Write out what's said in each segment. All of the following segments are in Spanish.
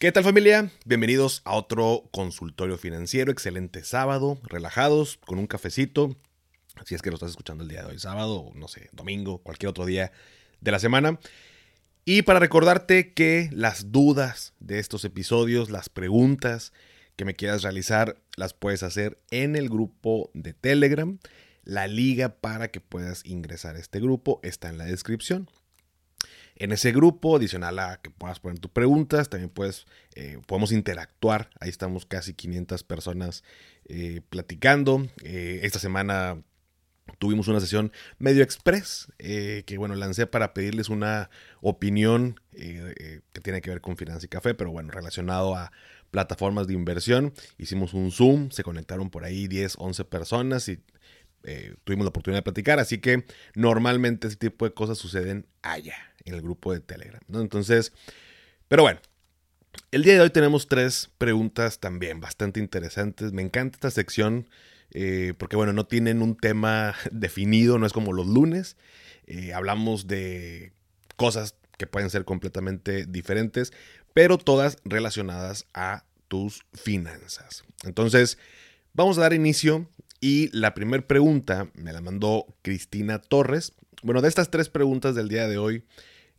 ¿Qué tal familia? Bienvenidos a otro consultorio financiero. Excelente sábado, relajados, con un cafecito. Si es que lo estás escuchando el día de hoy, sábado, no sé, domingo, cualquier otro día de la semana. Y para recordarte que las dudas de estos episodios, las preguntas que me quieras realizar, las puedes hacer en el grupo de Telegram. La liga para que puedas ingresar a este grupo está en la descripción en ese grupo, adicional a que puedas poner tus preguntas, también puedes, eh, podemos interactuar, ahí estamos casi 500 personas eh, platicando. Eh, esta semana tuvimos una sesión medio express, que bueno, lancé para pedirles una opinión que tiene que ver con Finanza y Café, pero bueno, relacionado a plataformas de inversión. Hicimos un Zoom, se conectaron por ahí 10, 11 personas y tuvimos la oportunidad de platicar, así que normalmente ese tipo de cosas suceden allá en el grupo de Telegram. ¿no? Entonces, pero bueno, el día de hoy tenemos tres preguntas también bastante interesantes. Me encanta esta sección eh, porque, bueno, no tienen un tema definido, no es como los lunes. Eh, hablamos de cosas que pueden ser completamente diferentes, pero todas relacionadas a tus finanzas. Entonces, vamos a dar inicio y la primera pregunta me la mandó Cristina Torres. Bueno, de estas tres preguntas del día de hoy,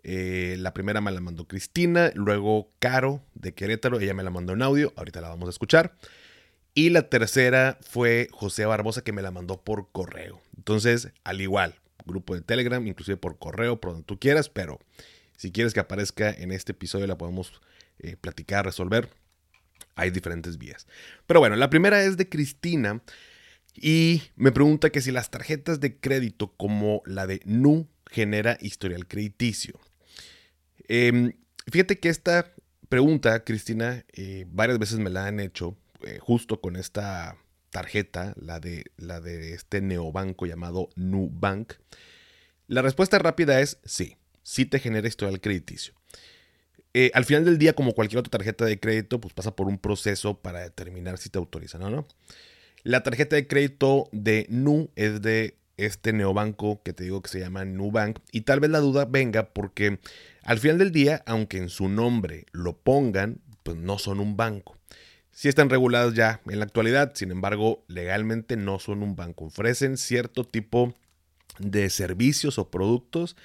eh, la primera me la mandó Cristina, luego Caro de Querétaro, ella me la mandó en audio, ahorita la vamos a escuchar. Y la tercera fue José Barbosa que me la mandó por correo. Entonces, al igual, grupo de Telegram, inclusive por correo, por donde tú quieras, pero si quieres que aparezca en este episodio la podemos eh, platicar, resolver. Hay diferentes vías. Pero bueno, la primera es de Cristina y me pregunta que si las tarjetas de crédito como la de NU genera historial crediticio. Em, fíjate que esta pregunta, Cristina, eh, varias veces me la han hecho eh, justo con esta tarjeta, la de, la de este neobanco llamado Nubank. La respuesta rápida es sí, sí te genera historial crediticio. Eh, al final del día, como cualquier otra tarjeta de crédito, pues pasa por un proceso para determinar si te autorizan o no. La tarjeta de crédito de Nu es de este neobanco que te digo que se llama Nubank. Y tal vez la duda venga porque al final del día, aunque en su nombre lo pongan, pues no son un banco. Sí están reguladas ya en la actualidad, sin embargo, legalmente no son un banco. Ofrecen cierto tipo de servicios o productos,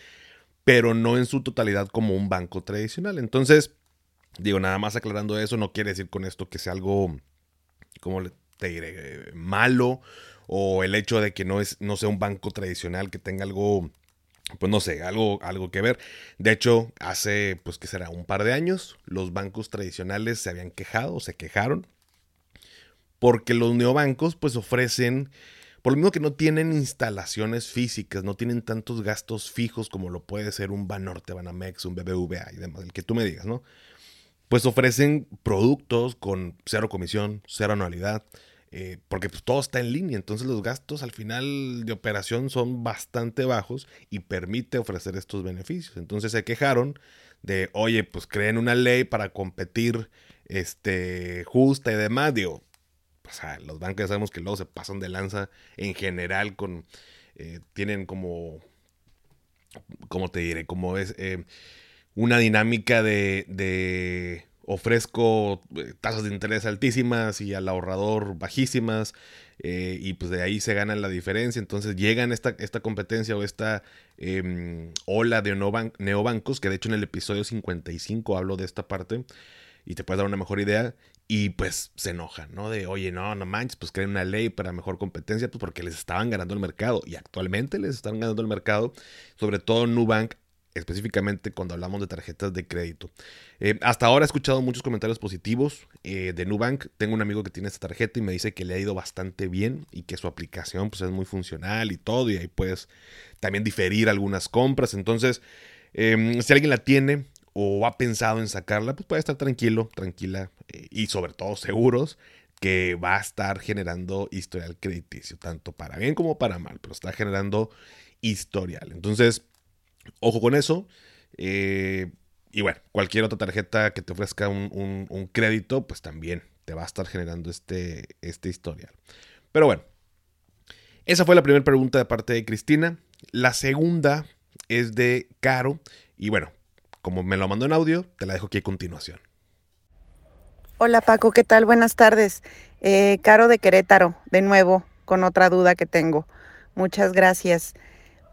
pero no en su totalidad como un banco tradicional. Entonces, digo, nada más aclarando eso, no quiere decir con esto que sea algo, como te diré, malo o el hecho de que no, es, no sea un banco tradicional que tenga algo, pues no sé, algo, algo que ver. De hecho, hace, pues que será, un par de años, los bancos tradicionales se habían quejado, se quejaron, porque los neobancos pues ofrecen, por lo mismo que no tienen instalaciones físicas, no tienen tantos gastos fijos como lo puede ser un Banorte, Banamex, un BBVA y demás, el que tú me digas, ¿no? Pues ofrecen productos con cero comisión, cero anualidad, eh, porque pues, todo está en línea, entonces los gastos al final de operación son bastante bajos y permite ofrecer estos beneficios. Entonces se quejaron de, oye, pues creen una ley para competir este, justa y demás. Digo, los bancos ya sabemos que luego se pasan de lanza en general con, eh, tienen como, ¿cómo te diré? Como es eh, una dinámica de ofrezco eh, tasas de interés altísimas y al ahorrador bajísimas eh, y pues de ahí se gana la diferencia. Entonces llegan esta, esta competencia o esta em, ola de neobancos, que de hecho en el episodio 55 hablo de esta parte y te puedes dar una mejor idea. Y pues se enojan, ¿no? De, oye, no, no manches, pues creen una ley para mejor competencia, pues porque les estaban ganando el mercado. Y actualmente les están ganando el mercado, sobre todo Nubank específicamente cuando hablamos de tarjetas de crédito. Eh, hasta ahora he escuchado muchos comentarios positivos eh, de Nubank. Tengo un amigo que tiene esta tarjeta y me dice que le ha ido bastante bien y que su aplicación pues, es muy funcional y todo. Y ahí puedes también diferir algunas compras. Entonces, em, si alguien la tiene o ha pensado en sacarla, pues puede estar tranquilo, tranquila eh, y sobre todo seguros que va a estar generando historial crediticio, tanto para bien como para mal, pero está generando historial. Entonces, Ojo con eso. Eh, y bueno, cualquier otra tarjeta que te ofrezca un, crédito, pues también te va a estar generando este, este historial. Pero bueno, esa fue la primera pregunta de parte de Cristina. La segunda es de Caro. Y bueno, como me lo mandó en audio, te la dejo aquí a continuación. Hola Paco, ¿qué tal? Buenas tardes. Eh, Caro de Querétaro, de nuevo, con otra duda que tengo. Muchas gracias.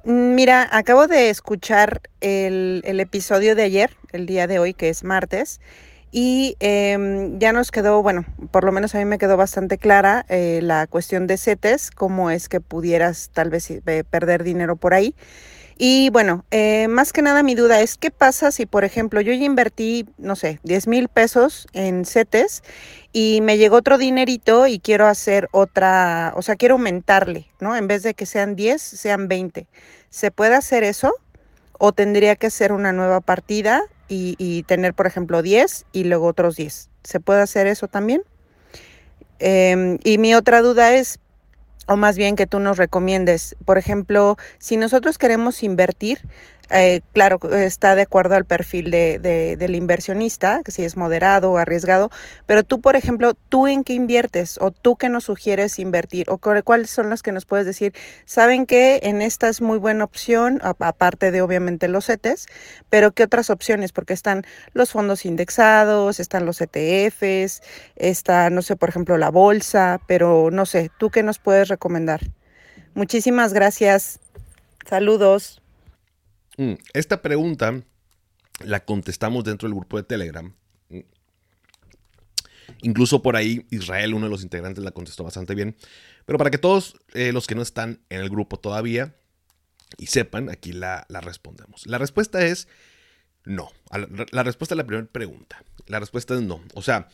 Mm, mira, acabo de escuchar el, el episodio de ayer, el día de hoy, que es martes, y em, ya nos quedó, bueno, por lo menos a mí me quedó bastante clara eh, la cuestión de CETES, cómo es que pudieras tal vez eh, perder dinero por ahí. Y bueno, eh, más que nada mi duda es, ¿qué pasa si, por ejemplo, yo ya invertí, no sé, 10 mil pesos en CETES y me llegó otro dinerito y quiero hacer otra, o sea, quiero aumentarle, ¿no? En vez de que sean 10, sean 20. ¿Se puede hacer eso? ¿O tendría que hacer una nueva partida y, y tener, por ejemplo, 10 y luego otros 10? ¿Se puede hacer eso también? Eh, y mi otra duda es, o más bien que tú nos recomiendes. Por ejemplo, si nosotros queremos invertir, eh, claro, está de acuerdo al perfil de, de, del inversionista, que si es moderado o arriesgado, pero tú, por ejemplo, ¿tú en qué inviertes? ¿O tú qué nos sugieres invertir? ¿O cuáles son las que nos puedes decir? Saben que en esta es muy buena opción, aparte de obviamente los CETES, pero ¿qué otras opciones? Porque están los fondos indexados, están los ETFs, está, no sé, por ejemplo, la bolsa, pero no sé, ¿tú qué nos puedes recomendar? Muchísimas gracias. Saludos. Mm, esta pregunta la contestamos dentro del grupo de Telegram. Mm. Incluso por ahí Israel, uno de los integrantes, la contestó bastante bien. Pero para que todos eh, los que no están en el grupo todavía y sepan, aquí la, la respondemos. La respuesta es no. La respuesta a la primera pregunta. La respuesta es no. O sea,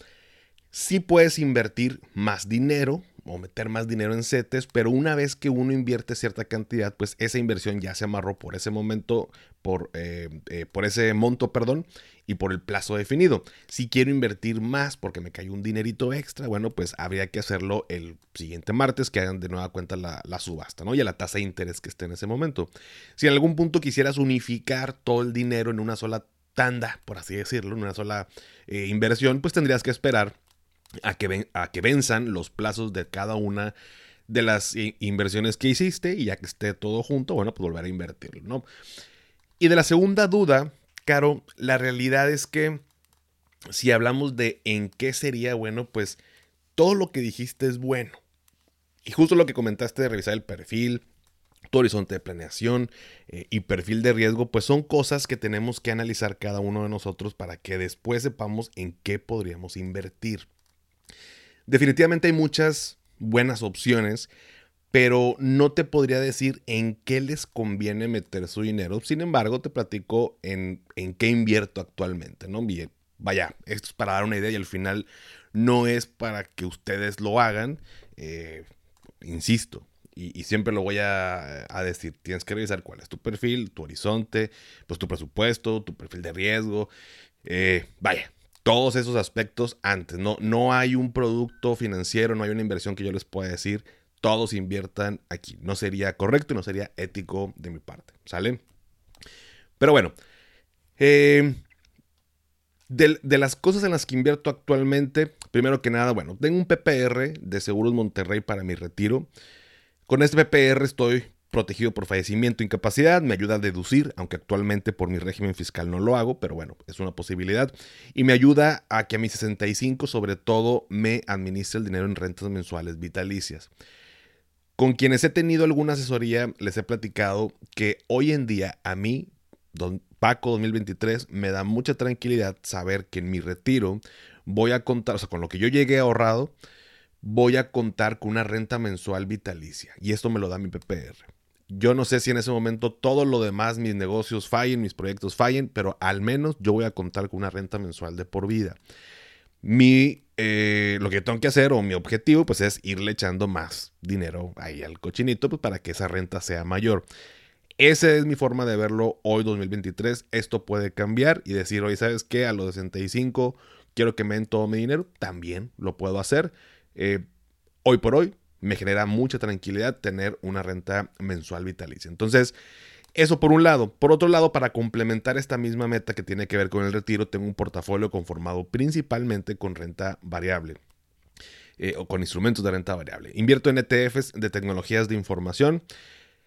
sí puedes invertir más dinero o meter más dinero en CETES, pero una vez que uno invierte cierta cantidad, pues esa inversión ya se amarró por ese momento, por, eh, eh, por ese monto, perdón, y por el plazo definido. Si quiero invertir más porque me cayó un dinerito extra, bueno, pues habría que hacerlo el siguiente martes, que hagan de nueva cuenta la, subasta, ¿no? Y a la tasa de interés que esté en ese momento. Si en algún punto quisieras unificar todo el dinero en una sola tanda, por así decirlo, en una sola eh, inversión, pues tendrías que esperar a que, a que venzan los plazos de cada una de las inversiones que hiciste y ya que esté todo junto, bueno, pues volver a invertirlo, ¿no? Y de la segunda duda, Caro, la realidad es que si hablamos de en qué sería bueno, pues todo lo que dijiste es bueno. Y justo lo que comentaste de revisar el perfil, tu horizonte de planeación eh, y perfil de riesgo, pues son cosas que tenemos que analizar cada uno de nosotros para que después sepamos en qué podríamos invertir. Definitivamente hay muchas buenas opciones, pero no te podría decir en qué les conviene meter su dinero. Sin embargo, te platico en, en qué invierto actualmente, ¿no? Vaya, esto es para dar una idea y al final no es para que ustedes lo hagan. Eh, insisto, y, siempre lo voy a, a, decir, tienes que revisar cuál es tu perfil, tu horizonte, pues tu presupuesto, tu perfil de riesgo. Eh, vaya, todos esos aspectos antes. No, no hay un producto financiero, no hay una inversión que yo les pueda decir, todos inviertan aquí. No sería correcto y no sería ético de mi parte. ¿Sale? Pero bueno, eh, de, de, las cosas en las que invierto actualmente, primero que nada, bueno, tengo un PPR de Seguros Monterrey para mi retiro. Con este PPR estoy protegido por fallecimiento incapacidad, me ayuda a deducir, aunque actualmente por mi régimen fiscal no lo hago, pero bueno, es una posibilidad. Y me ayuda a que a mis 65 sobre todo me administre el dinero en rentas mensuales vitalicias. Con quienes he tenido alguna asesoría les he platicado que hoy en día a mí, don Paco 2023, me da mucha tranquilidad saber que en mi retiro voy a contar, o sea, con lo que yo llegué ahorrado, voy a contar con una renta mensual vitalicia. Y esto me lo da mi PPR. Yo no sé si en ese momento todo lo demás, mis negocios fallen, mis proyectos fallen, pero al menos yo voy a contar con una renta mensual de por vida. Mi, eh, lo que tengo que hacer o mi objetivo pues es irle echando más dinero ahí al cochinito pues, para que esa renta sea mayor. Esa es mi forma de verlo hoy 2023. Esto puede cambiar y decir, hoy sabes qué, a los 65 quiero que me den todo mi dinero. También lo puedo hacer. Eh, hoy por hoy me genera mucha tranquilidad tener una renta mensual vitalicia. Entonces, eso por un lado. Por otro lado, para complementar esta misma meta que tiene que ver con el retiro, tengo un portafolio conformado principalmente con renta variable. Eh, o con instrumentos de renta variable. Invierto en ETFs de tecnologías de información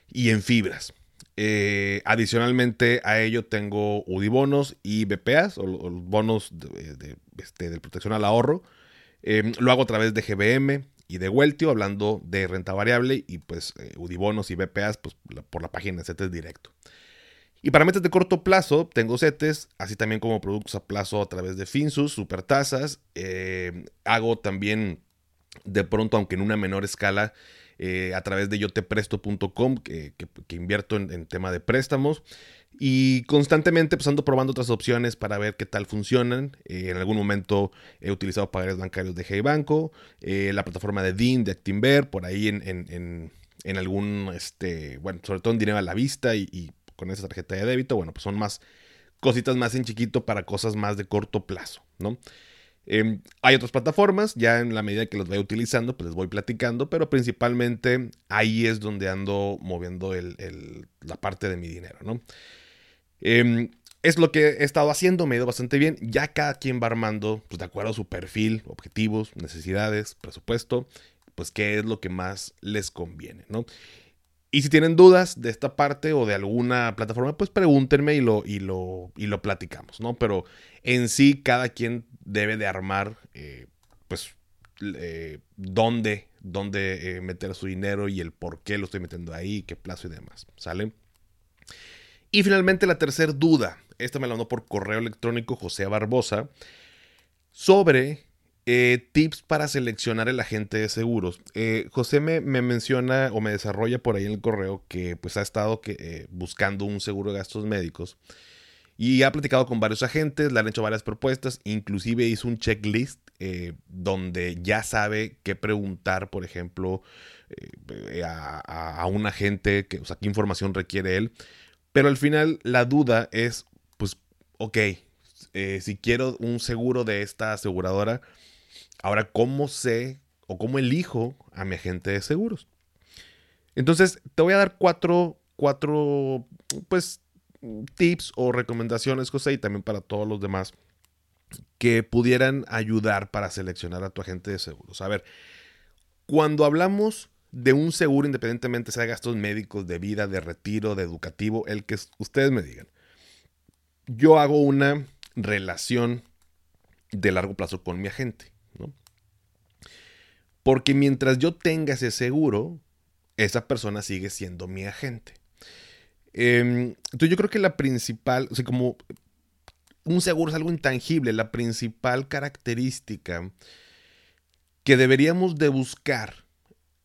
y en fibras. Eh, adicionalmente a ello tengo UDIBonos y BPAs, o, los bonos de, este, protección al ahorro. Em, lo hago a través de GBM y de Weltio, hablando de renta variable y pues eh, UDIBonos y BPAs pues, por la página de CETES directo. Y para metas de corto plazo, tengo CETES, así también como productos a plazo a través de Finsus, supertasas. Eh, hago también de pronto, aunque en una menor escala, eh, a través de yotepresto.com, que, que, invierto en, tema de préstamos. Y constantemente pues ando probando otras opciones para ver qué tal funcionan. Eh, en algún momento he utilizado pagares bancarios de Hey Banco, eh, la plataforma de DIN, de Actinver, por ahí en, en, en, algún, este, bueno, sobre todo en dinero a la vista y, con esa tarjeta de débito, bueno, pues son más cositas más en chiquito para cosas más de corto plazo, ¿no? Em, hay otras plataformas, ya en la medida que los vaya utilizando, pues les voy platicando, pero principalmente ahí es donde ando moviendo la parte de mi dinero, ¿no? Em, es lo que he estado haciendo, me ha ido bastante bien. Ya cada quien va armando, pues de acuerdo a su perfil, objetivos, necesidades, presupuesto, pues qué es lo que más les conviene, ¿no? Y si tienen dudas de esta parte o de alguna plataforma, pues pregúntenme y lo, y lo, y lo platicamos, ¿no? Pero en sí, cada quien debe de armar, eh, pues, eh, dónde, dónde eh, meter su dinero y el por qué lo estoy metiendo ahí, qué plazo y demás, ¿sale? Y finalmente la tercera duda, esta me la mandó por correo electrónico José Barbosa, sobre eh, tips para seleccionar el agente de seguros. Eh, José me, menciona o me desarrolla por ahí en el correo que pues ha estado eh, buscando un seguro de gastos médicos y ha platicado con varios agentes, le han hecho varias propuestas, inclusive hizo un checklist donde ya sabe qué preguntar, por ejemplo, a, un agente, que, o sea, qué información requiere él. Pero al final la duda es, pues, ok, si quiero un seguro de esta aseguradora, Ahora, ¿cómo sé o cómo elijo a mi agente de seguros? Entonces, te voy a dar cuatro, cuatro, pues, tips o recomendaciones, José, y también para todos los demás, que pudieran ayudar para seleccionar a tu agente de seguros. A ver, cuando hablamos de un seguro, independientemente sea gastos médicos, de vida, de retiro, de educativo, el que ustedes me digan, yo hago una relación de largo plazo con mi agente. Porque mientras yo tenga ese seguro, esa persona sigue siendo mi agente. Em, entonces yo creo que la principal, o sea, como un seguro es algo intangible, la principal característica que deberíamos de buscar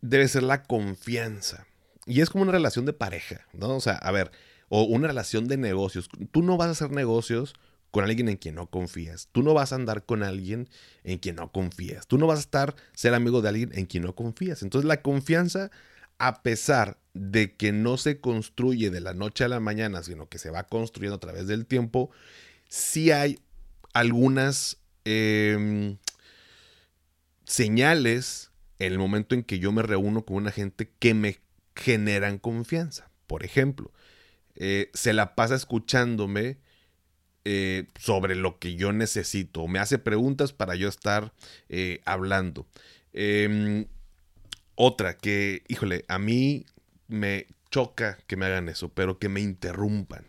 debe ser la confianza. Y es como una relación de pareja, ¿no? O sea, a ver, o una relación de negocios. Tú no vas a hacer negocios con alguien en quien no confías. Tú no vas a andar con alguien en quien no confías. Tú no vas a estar ser amigo de alguien en quien no confías. Entonces la confianza, a pesar de que no se construye de la noche a la mañana, sino que se va construyendo a través del tiempo, sí hay algunas em, señales el momento en que yo me reúno con una gente que me generan confianza. Por ejemplo, eh, se la pasa escuchándome eh, sobre lo que yo necesito. Me hace preguntas para yo estar eh, hablando. Em, otra que, híjole, a mí me choca que me hagan eso, pero que me interrumpan.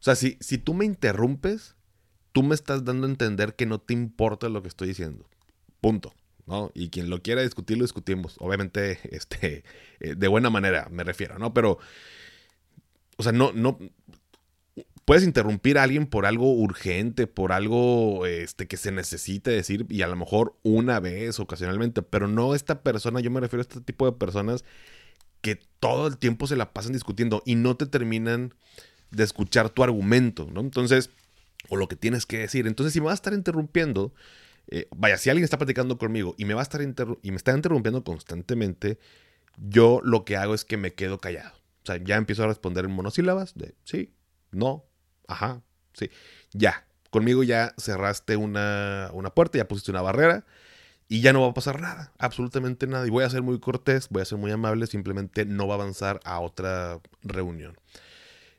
O sea, si, si tú me interrumpes, tú me estás dando a entender que no te importa lo que estoy diciendo. Punto. Y quien lo quiera discutir, lo discutimos. Obviamente, este, eh, de buena manera, me refiero, ¿no? Pero, o sea, no, no, puedes interrumpir a alguien por algo urgente, por algo este, que se necesite decir, y a lo mejor una vez, ocasionalmente, pero no esta persona, yo me refiero a este tipo de personas que todo el tiempo se la pasan discutiendo y no te terminan de escuchar tu argumento, ¿no? Entonces, o lo que tienes que decir. Entonces, si me va a estar interrumpiendo, eh, vaya, si alguien está platicando conmigo y me va a estar está interrumpiendo constantemente, yo lo que hago es que me quedo callado. O sea, ya empiezo a responder en monosílabas de sí, no, Ajá, sí. Ya, conmigo ya cerraste una, puerta, ya pusiste una barrera y ya no va a pasar nada, absolutamente nada. Y voy a ser muy cortés, voy a ser muy amable, simplemente no va a avanzar a otra reunión.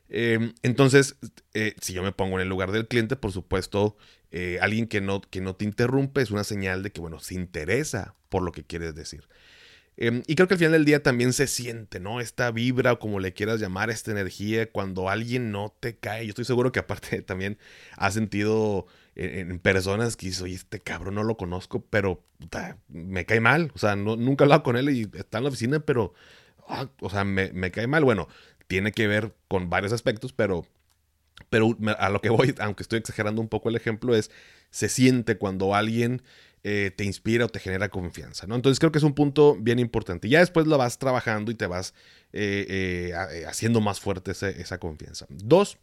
Em, entonces, eh, si yo me pongo en el lugar del cliente, por supuesto, eh, alguien que no, que no te interrumpe es una señal de que, bueno, se interesa por lo que quieres decir. Em, y creo que al final del día también se siente, ¿no? Esta vibra o como le quieras llamar, esta energía, cuando alguien no te cae. Yo estoy seguro que aparte también has sentido en, personas que dices, oye, este cabrón no lo conozco, pero me cae mal. O sea, no, nunca he hablado con él y está en la oficina, pero, ah, o sea, me, me cae mal. Bueno, tiene que ver con varios aspectos, pero pero a lo que voy, aunque estoy exagerando un poco el ejemplo, es se siente cuando alguien eh, te inspira o te genera confianza, ¿no? Entonces creo que es un punto bien importante. Ya después lo vas trabajando y te vas eh, eh, haciendo más fuerte esa confianza. Dos,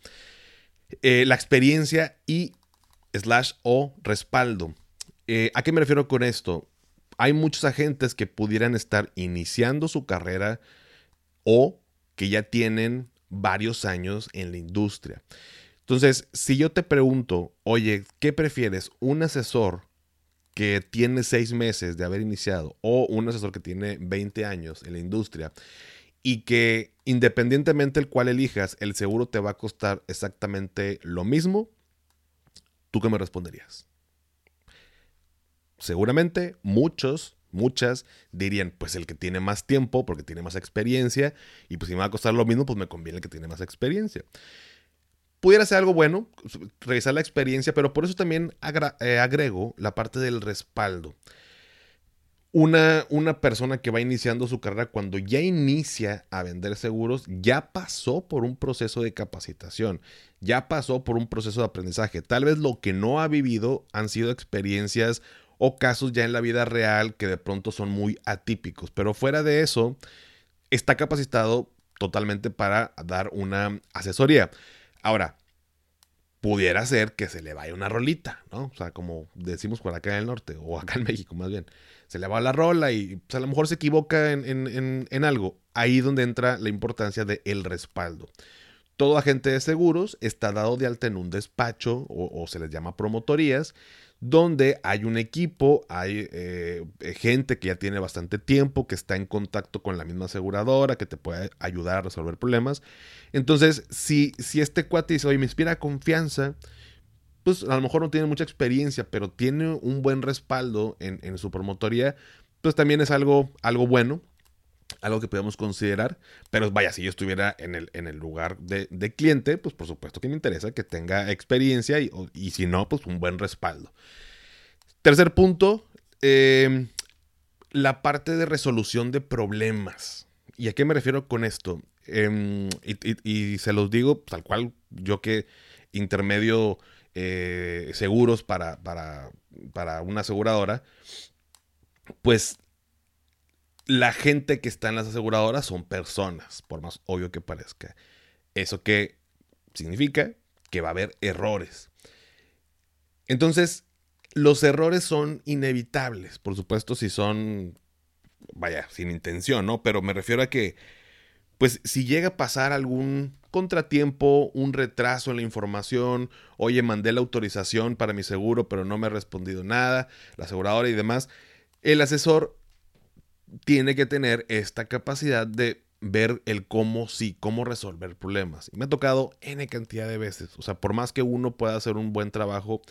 la experiencia y slash o respaldo. ¿A qué me refiero con esto? Hay muchos agentes que pudieran estar iniciando su carrera o que ya tienen varios años en la industria. Entonces, si yo te pregunto, oye, ¿qué prefieres? ¿Un asesor que tiene seis meses de haber iniciado o un asesor que tiene 20 años en la industria y que independientemente del cual elijas, el seguro te va a costar exactamente lo mismo, ¿tú qué me responderías? Seguramente muchos, muchas dirían, pues el que tiene más tiempo porque tiene más experiencia y pues si me va a costar lo mismo, pues me conviene el que tiene más experiencia pudiera ser algo bueno, revisar la experiencia, pero por eso también eh, agrego la parte del respaldo. Una, una, persona que va iniciando su carrera cuando ya inicia a vender seguros, ya pasó por un proceso de capacitación, ya pasó por un proceso de aprendizaje. Tal vez lo que no ha vivido han sido experiencias o casos ya en la vida real que de pronto son muy atípicos, pero fuera de eso, está capacitado totalmente para dar una asesoría. Ahora, pudiera ser que se le vaya una rolita, ¿no? O sea, como decimos por acá en el norte, o acá en México más bien. Se le va la rola y pues, a lo mejor se equivoca en, algo. Ahí donde entra la importancia del el respaldo. Todo agente de seguros está dado de alta en un despacho o se les llama promotorías donde hay un equipo, hay eh, gente que ya tiene bastante tiempo, que está en contacto con la misma aseguradora, que te puede ayudar a resolver problemas. Entonces, si, si este cuate dice, oye, me inspira confianza, pues a lo mejor no tiene mucha experiencia, pero tiene un buen respaldo en, su promotoría, pues también es algo, algo bueno algo que podemos considerar, pero vaya, si yo estuviera en el, en el lugar de, cliente, pues por supuesto que me interesa que tenga experiencia y, si no, pues un buen respaldo. Tercer punto, em, la parte de resolución de problemas. ¿Y a qué me refiero con esto? Em, y, se los digo tal cual yo que intermedio eh, seguros para, para, para una aseguradora, pues la gente que está en las aseguradoras son personas, por más obvio que parezca. ¿Eso qué significa? Que va a haber errores. Entonces, los errores son inevitables, por supuesto, si son, vaya, sin intención, ¿no? Pero me refiero a que, pues, si llega a pasar algún contratiempo, un retraso en la información, oye, mandé la autorización para mi seguro, pero no me ha respondido nada, la aseguradora y demás, el asesor tiene que tener esta capacidad de ver el cómo sí, cómo resolver problemas. Y me ha tocado N cantidad de veces. O sea, por más que uno pueda hacer un buen trabajo,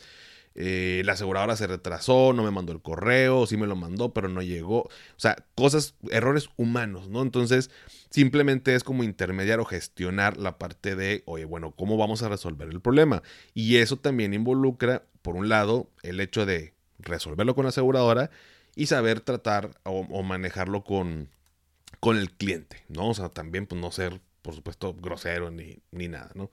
eh, la aseguradora se retrasó, no me mandó el correo, sí me lo mandó, pero no llegó. O sea, cosas, errores humanos, ¿no? Entonces, simplemente es como intermediar o gestionar la parte de, oye, bueno, ¿cómo vamos a resolver el problema? Y eso también involucra, por un lado, el hecho de resolverlo con la aseguradora y saber tratar o, manejarlo con, con el cliente, ¿no? O sea, también pues no ser, por supuesto, grosero ni, ni nada, ¿no?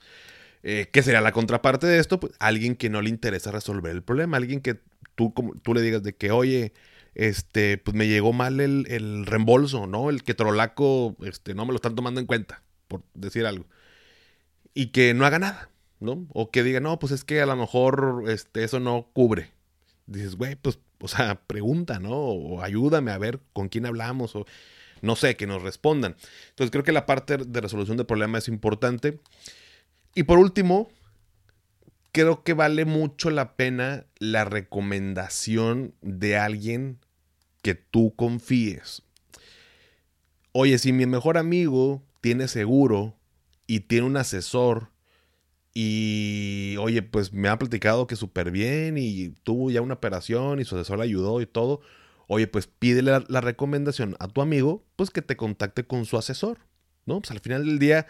Eh, ¿Qué sería la contraparte de esto? Pues alguien que no le interesa resolver el problema, alguien que tú, como, tú le digas de que, oye, este, pues me llegó mal el, el, reembolso, ¿no? El que trolaco, este, no me lo están tomando en cuenta, por decir algo. Y que no haga nada, ¿no? O que diga, no, pues es que a lo mejor este, eso no cubre. Dices, güey, pues o sea, pregunta, ¿no? O ayúdame a ver con quién hablamos, o no sé, que nos respondan. Entonces creo que la parte de resolución de problemas es importante. Y por último, creo que vale mucho la pena la recomendación de alguien que tú confíes. Oye, si mi mejor amigo tiene seguro y tiene un asesor y oye, pues me ha platicado que súper bien y tuvo ya una operación y su asesor le ayudó y todo. oye, pues pídele la, recomendación a tu amigo, pues que te contacte con su asesor, ¿no? Pues al final del día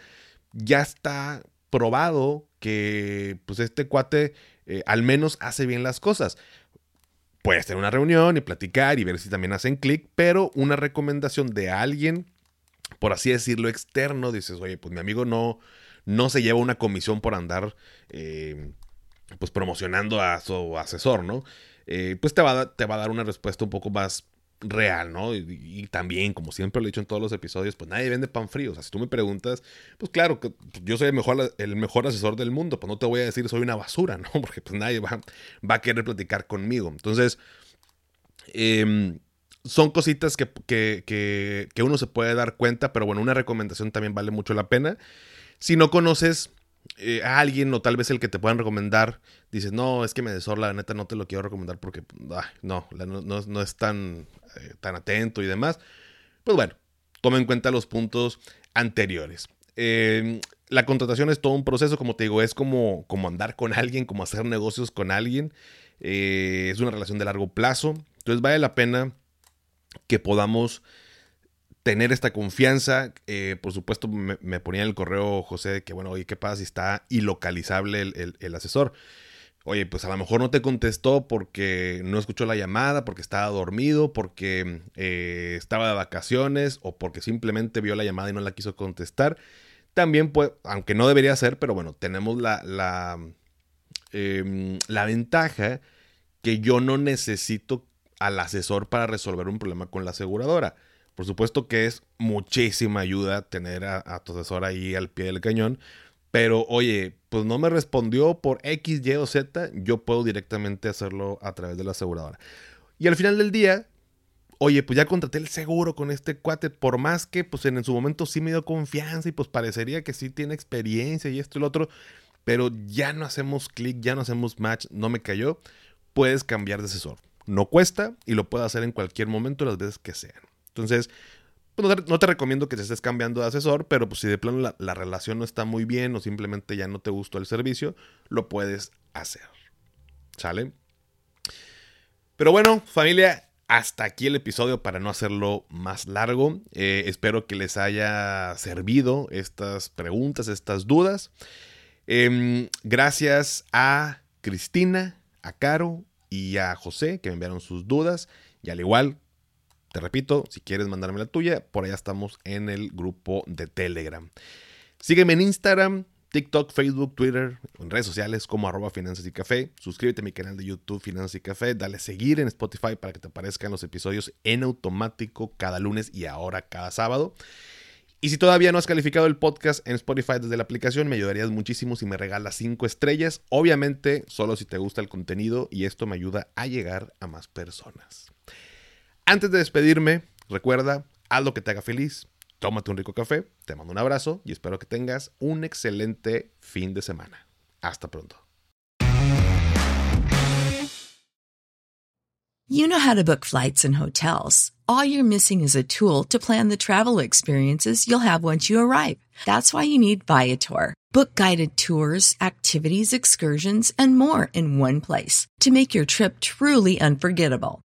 ya está probado que pues este cuate eh, al menos hace bien las cosas. Puedes tener una reunión y platicar y ver si también hacen clic, pero una recomendación de alguien, por así decirlo, externo, dices, oye, pues mi amigo no, no se lleva una comisión por andar eh, pues promocionando a su asesor, ¿no? Eh, pues te va, te va a dar una respuesta un poco más real, ¿no? Y, también, como siempre lo he dicho en todos los episodios, pues nadie vende pan frío. O sea, si tú me preguntas, pues claro, que yo soy el mejor, el mejor asesor del mundo, pues no te voy a decir soy una basura, ¿no? Porque pues nadie va, va a querer platicar conmigo. Entonces, em, son cositas que, que, que, que uno se puede dar cuenta, pero bueno, una recomendación también vale mucho la pena. Si no conoces eh, a alguien o tal vez el que te puedan recomendar, dices, no, es que me desorla, la neta no te lo quiero recomendar porque no, no, no, es tan, eh, tan atento y demás. Pues bueno, toma en cuenta los puntos anteriores. Em, la contratación es todo un proceso, como te digo, es como, como andar con alguien, como hacer negocios con alguien. Eh, es una relación de largo plazo. Entonces vale la pena que podamos tener esta confianza. Eh, por supuesto, me, ponía en el correo José que, bueno, oye, ¿qué pasa si está ilocalizable el, asesor? Oye, pues a lo mejor no te contestó porque no escuchó la llamada, porque estaba dormido, porque eh, estaba de vacaciones o porque simplemente vio la llamada y no la quiso contestar. También, pues, aunque no debería ser, pero bueno, tenemos la, la, em, la ventaja que yo no necesito al asesor para resolver un problema con la aseguradora. Por supuesto que es muchísima ayuda tener a, tu asesor ahí al pie del cañón. Pero oye, pues no me respondió por X, Y o Z, yo puedo directamente hacerlo a través de la aseguradora. Y al final del día, oye, pues ya contraté el seguro con este cuate, por más que pues en su momento sí me dio confianza y pues parecería que sí tiene experiencia y esto y lo otro, pero ya no hacemos clic, ya no hacemos match, no me cayó, puedes cambiar de asesor. No cuesta y lo puedo hacer en cualquier momento las veces que sean. Entonces, pues, no, te, recomiendo que te estés cambiando de asesor, pero pues si de plano la, relación no está muy bien o simplemente ya no te gustó el servicio, lo puedes hacer. ¿Sale? Pero bueno, familia, hasta aquí el episodio para no hacerlo más largo. Eh, espero que les haya servido estas preguntas, estas dudas. Em, gracias a Cristina, a Caro y a José que me enviaron sus dudas. Y al igual te repito, si quieres mandarme la tuya, por allá estamos en el grupo de Telegram. Sígueme en Instagram, TikTok, Facebook, Twitter, en redes sociales como arroba finanzas y café. Suscríbete a mi canal de YouTube Finanzas y Café. Dale seguir en Spotify para que te aparezcan los episodios en automático cada lunes y ahora cada sábado. Y si todavía no has calificado el podcast en Spotify desde la aplicación, me ayudarías muchísimo si me regalas 5 estrellas. Obviamente, solo si te gusta el contenido y esto me ayuda a llegar a más personas. Antes de despedirme, recuerda, haz lo que te haga feliz, tómate un rico café, te mando un abrazo y espero que tengas un excelente fin de semana. Hasta pronto. You know how to book flights and hotels. All you're missing is a tool to plan the travel experiences you'll have once you arrive. That's why you need Viator. Book guided tours, activities, excursions, and more in one place to make your trip truly unforgettable.